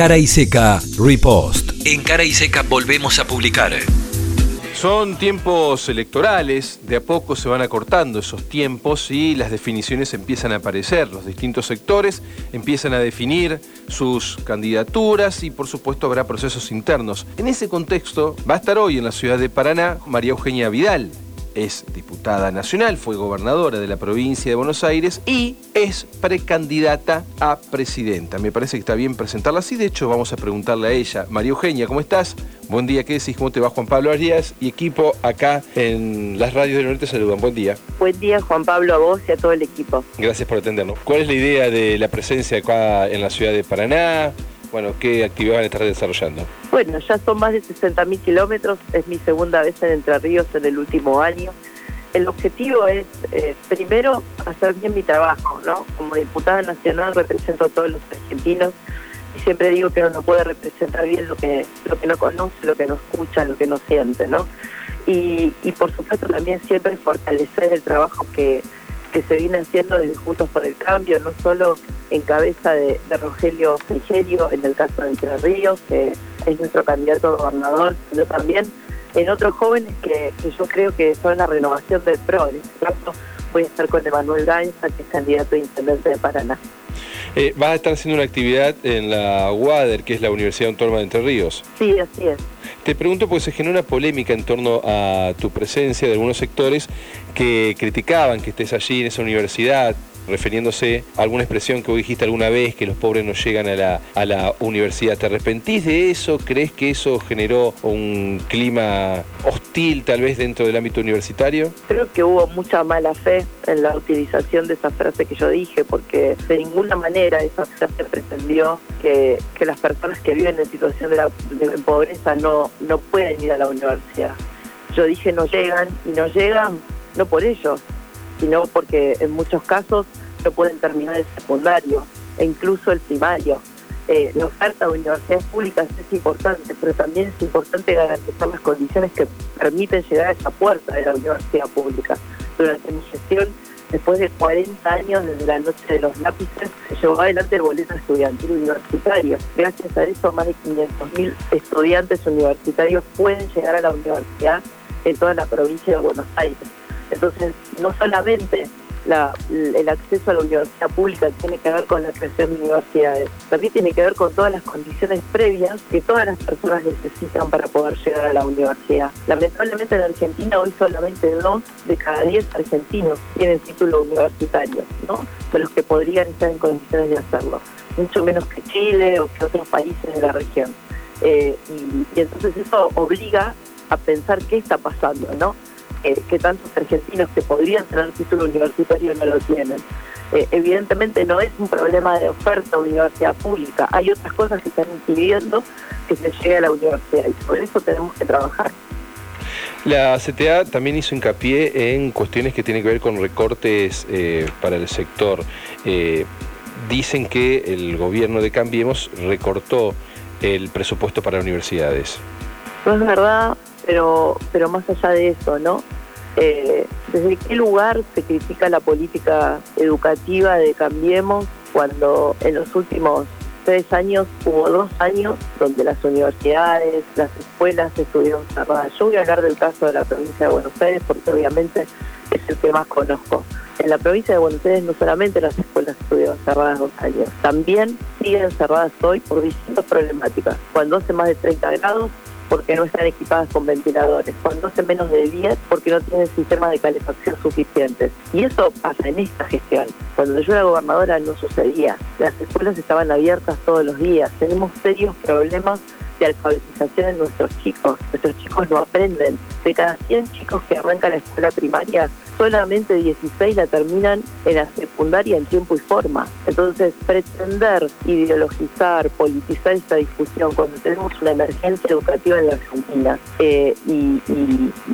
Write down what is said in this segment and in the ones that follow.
Cara y Seca Repost. En Cara y Seca volvemos a publicar. Son tiempos electorales, de a poco se van acortando esos tiempos y las definiciones empiezan a aparecer. Los distintos sectores empiezan a definir sus candidaturas y por supuesto habrá procesos internos. En ese contexto va a estar hoy en la ciudad de Paraná María Eugenia Vidal, es diputada nacional, fue gobernadora de la provincia de Buenos Aires y es precandidata a presidenta. Me parece que está bien presentarla así, de hecho vamos a preguntarle a ella. María Eugenia, ¿cómo estás? Buen día, ¿qué decís? ¿Cómo te va Juan Pablo Arias y equipo acá en las radios del norte? Saludan, buen día. Buen día Juan Pablo, a vos y a todo el equipo. Gracias por atendernos. ¿Cuál es la idea de la presencia acá en la ciudad de Paraná? Bueno, ¿qué actividad van a estar desarrollando? Bueno, ya son más de 60.000 kilómetros, es mi segunda vez en Entre Ríos en el último año. El objetivo es, eh, primero, hacer bien mi trabajo, ¿no? Como diputada nacional represento a todos los argentinos y siempre digo que uno no puede representar bien lo que, lo que no conoce, lo que no escucha, lo que no siente, ¿no? Y, y por supuesto también siempre fortalecer el trabajo que, que se viene haciendo desde Juntos por el Cambio, no solo en cabeza de, Rogelio Frigerio, en el caso de Entre Ríos, que es nuestro candidato a gobernador, sino también en otros jóvenes que, yo creo que son la renovación del PRO. En este caso voy a estar con Emanuel Gainza, que es candidato a intendente de Paraná. Eh, ¿Vas a estar haciendo una actividad en la UADER, que es la Universidad Autónoma de Entre Ríos? Sí, así es. Te pregunto porque se generó una polémica en torno a tu presencia de algunos sectores que criticaban que estés allí en esa universidad, refiriéndose a alguna expresión que vos dijiste alguna vez, que los pobres no llegan a la, a la universidad. ¿Te arrepentís de eso? ¿Crees que eso generó un clima hostil tal vez dentro del ámbito universitario? Creo que hubo mucha mala fe en la utilización de esa frase que yo dije, porque de ninguna manera esa frase pretendió que, que las personas que viven en situación de, la, pobreza no, no pueden ir a la universidad. Yo dije no llegan y no llegan no por ellos, sino porque en muchos casos no pueden terminar el secundario e incluso el primario. Eh, la oferta de universidades públicas es importante, pero también es importante garantizar las condiciones que permiten llegar a esa puerta de la universidad pública. Durante mi gestión, después de 40 años desde la noche de los lápices, se llevó adelante el boleto estudiantil universitario. Gracias a eso, más de 500.000 estudiantes universitarios pueden llegar a la universidad en toda la provincia de Buenos Aires. Entonces, no solamente el acceso a la universidad pública tiene que ver con la creación de universidades, también tiene que ver con todas las condiciones previas que todas las personas necesitan para poder llegar a la universidad. Lamentablemente en Argentina hoy solamente dos de cada diez argentinos tienen título universitario, ¿no? de los que podrían estar en condiciones de hacerlo, mucho menos que Chile o que otros países de la región. Eh, y, y entonces eso obliga a pensar qué está pasando, ¿no? Que tantos argentinos que podrían tener título universitario no lo tienen. Eh, evidentemente no es un problema de oferta universidad pública, hay otras cosas que están impidiendo que se llegue a la universidad y por eso tenemos que trabajar. La CTA también hizo hincapié en cuestiones que tienen que ver con recortes eh, para el sector. Eh, dicen que el gobierno de Cambiemos recortó el presupuesto para universidades. No es verdad, pero, pero más allá de eso, ¿no? Eh, ¿Desde qué lugar se critica la política educativa de Cambiemos cuando en los últimos tres años hubo dos años donde las universidades, las escuelas estuvieron cerradas? Yo voy a hablar del caso de la provincia de Buenos Aires porque obviamente es el que más conozco. En la provincia de Buenos Aires no solamente las escuelas estuvieron cerradas dos años, también siguen cerradas hoy por distintas problemáticas. Cuando hace más de 30 grados, porque no están equipadas con ventiladores, cuando hace menos de 10 porque no tienen sistemas de calefacción suficientes. Y eso pasa en esta gestión. Cuando yo era gobernadora no sucedía. Las escuelas estaban abiertas todos los días. Tenemos serios problemas de alfabetización en nuestros chicos. Nuestros chicos no aprenden. De cada 100 chicos que arrancan la escuela primaria, solamente 16 la terminan en la secundaria en tiempo y forma. Entonces, pretender ideologizar, politizar esta discusión cuando tenemos una emergencia educativa en la Argentina eh, y,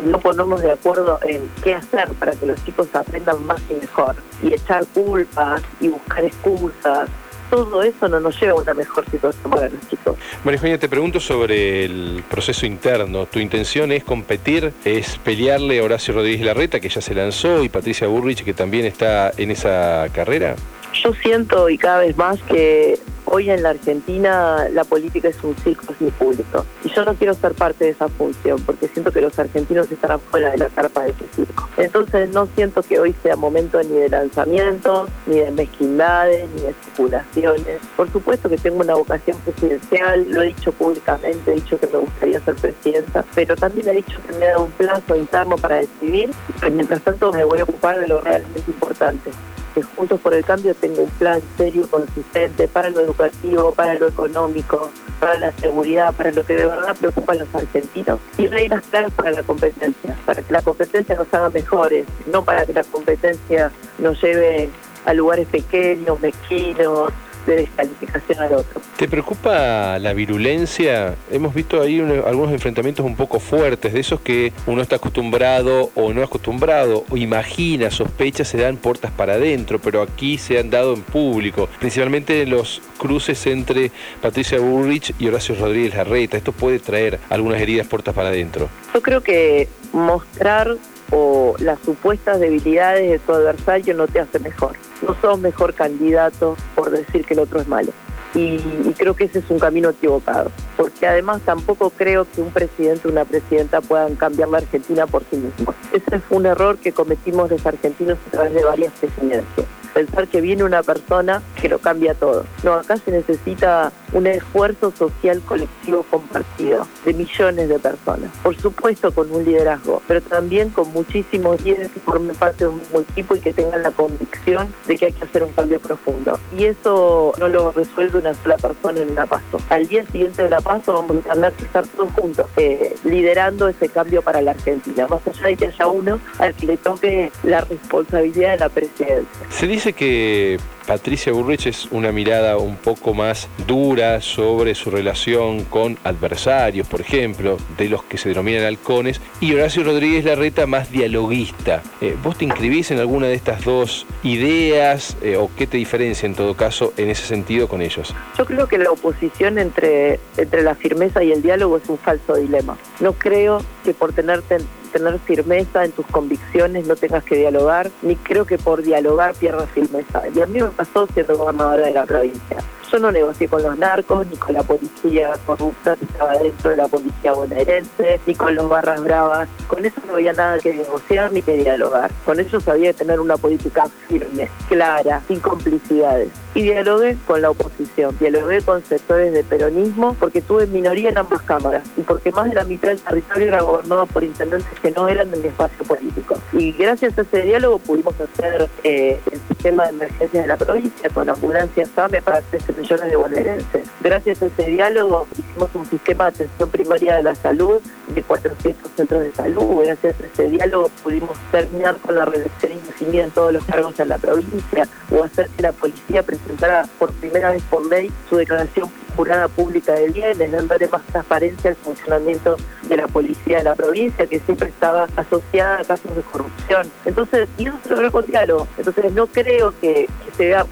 no ponernos de acuerdo en qué hacer para que los chicos aprendan más y mejor, y echar culpas y buscar excusas todo eso no nos lleva a una mejor situación para los chicos. María Eugenia, te pregunto sobre el proceso interno. ¿Tu intención es competir, es pelearle a Horacio Rodríguez Larreta, que ya se lanzó, y Patricia Burrich, que también está en esa carrera? Yo siento y cada vez más que Hoy en la Argentina la política es un circo sin público. Y yo no quiero ser parte de esa función porque siento que los argentinos están fuera de la carpa de ese circo. Entonces no siento que hoy sea momento ni de lanzamientos, ni de mezquindades, ni de especulaciones. Por supuesto que tengo una vocación presidencial, lo he dicho públicamente, he dicho que me gustaría ser presidenta, pero también he dicho que me dado un plazo interno para decidir y mientras tanto me voy a ocupar de lo realmente importante que Juntos por el Cambio tengo un plan serio, consistente para lo educativo, para lo económico, para la seguridad, para lo que de verdad preocupa a los argentinos. Y reglas claras para la competencia, para que la competencia nos haga mejores, no para que la competencia nos lleve a lugares pequeños, mezquinos, de descalificación al otro. ¿Te preocupa la virulencia? Hemos visto ahí algunos enfrentamientos un poco fuertes, de esos que uno está acostumbrado o no acostumbrado, o imagina, sospecha, se dan puertas para adentro, pero aquí se han dado en público, principalmente los cruces entre Patricia Bullrich y Horacio Rodríguez Larreta. Esto puede traer algunas heridas puertas para adentro. Yo creo que mostrar o las supuestas debilidades de tu adversario no te hace mejor. No sos mejor candidato por decir que el otro es malo. Y, creo que ese es un camino equivocado, porque además tampoco creo que un presidente o una presidenta puedan cambiar la Argentina por sí mismos. Ese fue un error que cometimos los argentinos a través de varias presidencias pensar que viene una persona que lo cambia todo. No, acá se necesita un esfuerzo social colectivo compartido de millones de personas. Por supuesto con un liderazgo, pero también con muchísimos líderes que formen parte de un mismo equipo y que tengan la convicción de que hay que hacer un cambio profundo. Y eso no lo resuelve una sola persona en una paso. Al día siguiente de la paso vamos a tener que estar todos juntos, eh, liderando ese cambio para la Argentina. Más allá de que haya uno al que le toque la responsabilidad de la presidencia. Se dice que Patricia Burrich es una mirada un poco más dura sobre su relación con adversarios, por ejemplo, de los que se denominan halcones, y Horacio Rodríguez Larreta más dialoguista. Eh, ¿Vos te inscribís en alguna de estas dos ideas eh, o qué te diferencia en todo caso en ese sentido con ellos? Yo creo que la oposición entre, entre la firmeza y el diálogo es un falso dilema. No creo que por tenerte tener firmeza en tus convicciones no tengas que dialogar, ni creo que por dialogar pierdas firmeza. Y a mí me pasó siendo gobernadora de la provincia. Yo no negocié con los narcos, ni con la policía corrupta que estaba dentro de la policía bonaerense, ni con los barras bravas. Con eso no había nada que negociar ni que dialogar. Con ellos había que tener una política firme, clara, sin complicidades. Y dialogué con la oposición, dialogué con sectores de peronismo, porque tuve minoría en ambas cámaras y porque más de la mitad del territorio era gobernado por intendentes que no eran de mi espacio político. Y gracias a ese diálogo pudimos hacer eh, el sistema de emergencia de la provincia con ambulancias SAME para 13 millones de bonaerenses. Gracias a ese diálogo hicimos un sistema de atención primaria de la salud de 400 centros de salud. Gracias a ese diálogo pudimos terminar con la reducción indefinida en todos los cargos en la provincia o hacer que la policía presentara por primera vez por ley su declaración jurada pública de bienes, dándole más transparencia al funcionamiento de la policía de la provincia, que siempre estaba asociada a casos de corrupción. Entonces, y eso se logró con diálogo. Entonces, no creo que, sea,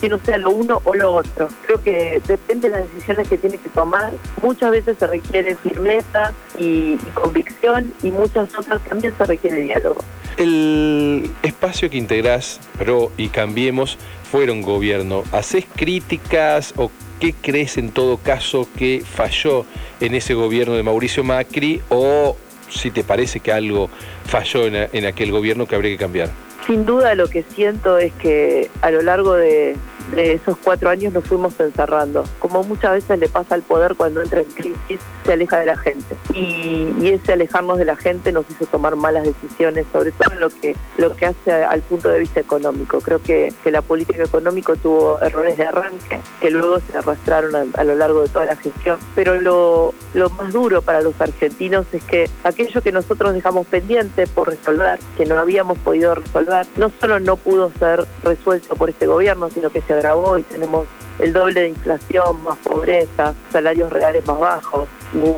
que no, sea lo uno o lo otro. Creo que depende de las decisiones que tiene que tomar. Muchas veces se requiere firmeza y convicción y muchas otras también se requiere diálogo. El espacio que integrás, PRO y Cambiemos, fueron gobierno. ¿Haces críticas o ¿Qué crees en todo caso que falló en ese gobierno de Mauricio Macri o si te parece que algo falló en, aquel gobierno que habría que cambiar? Sin duda lo que siento es que a lo largo de, de esos cuatro años nos fuimos encerrando. Como muchas veces le pasa al poder cuando entra en crisis, se aleja de la gente. Y, ese alejarnos de la gente nos hizo tomar malas decisiones, sobre todo en lo que, lo que hace al punto de vista económico. Creo que, que la política económica tuvo errores de arranque que luego se arrastraron a, lo largo de toda la gestión. Pero lo, lo más duro para los argentinos es que aquello que nosotros dejamos pendiente por resolver, que no habíamos podido resolver, no solo no pudo ser resuelto por este gobierno, sino que se agravó y tenemos el doble de inflación, más pobreza, salarios reales más bajos,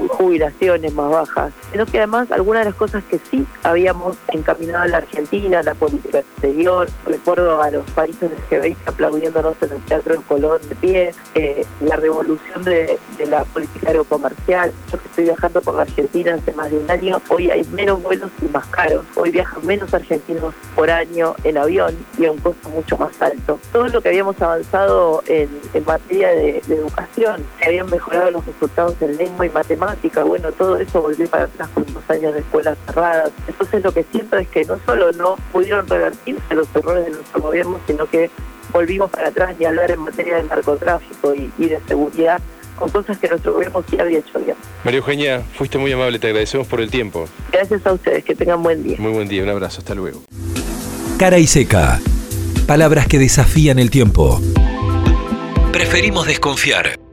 jubilaciones más bajas, sino que además algunas de las cosas que sí habíamos encaminado a la Argentina, la política exterior, recuerdo a los países veis aplaudiéndonos en el Teatro de Colón de pie, eh, la revolución de, la política aerocomercial, yo que estoy viajando por la Argentina hace más de un año, hoy hay menos vuelos y más caros, hoy viajan menos argentinos por año en avión y a un costo mucho más alto. Todo lo que habíamos avanzado en en materia de, educación, se habían mejorado los resultados en lengua y matemática, bueno, todo eso volvió para atrás con dos años de escuelas cerradas. Entonces lo que siento es que no solo no pudieron revertirse los errores de nuestro gobierno, sino que volvimos para atrás y hablar en materia de narcotráfico y, y de seguridad con cosas que nuestro gobierno sí había hecho bien. María Eugenia, fuiste muy amable, te agradecemos por el tiempo. Gracias a ustedes, que tengan buen día. Muy buen día, un abrazo, hasta luego. Cara y seca. Palabras que desafían el tiempo. Preferimos desconfiar.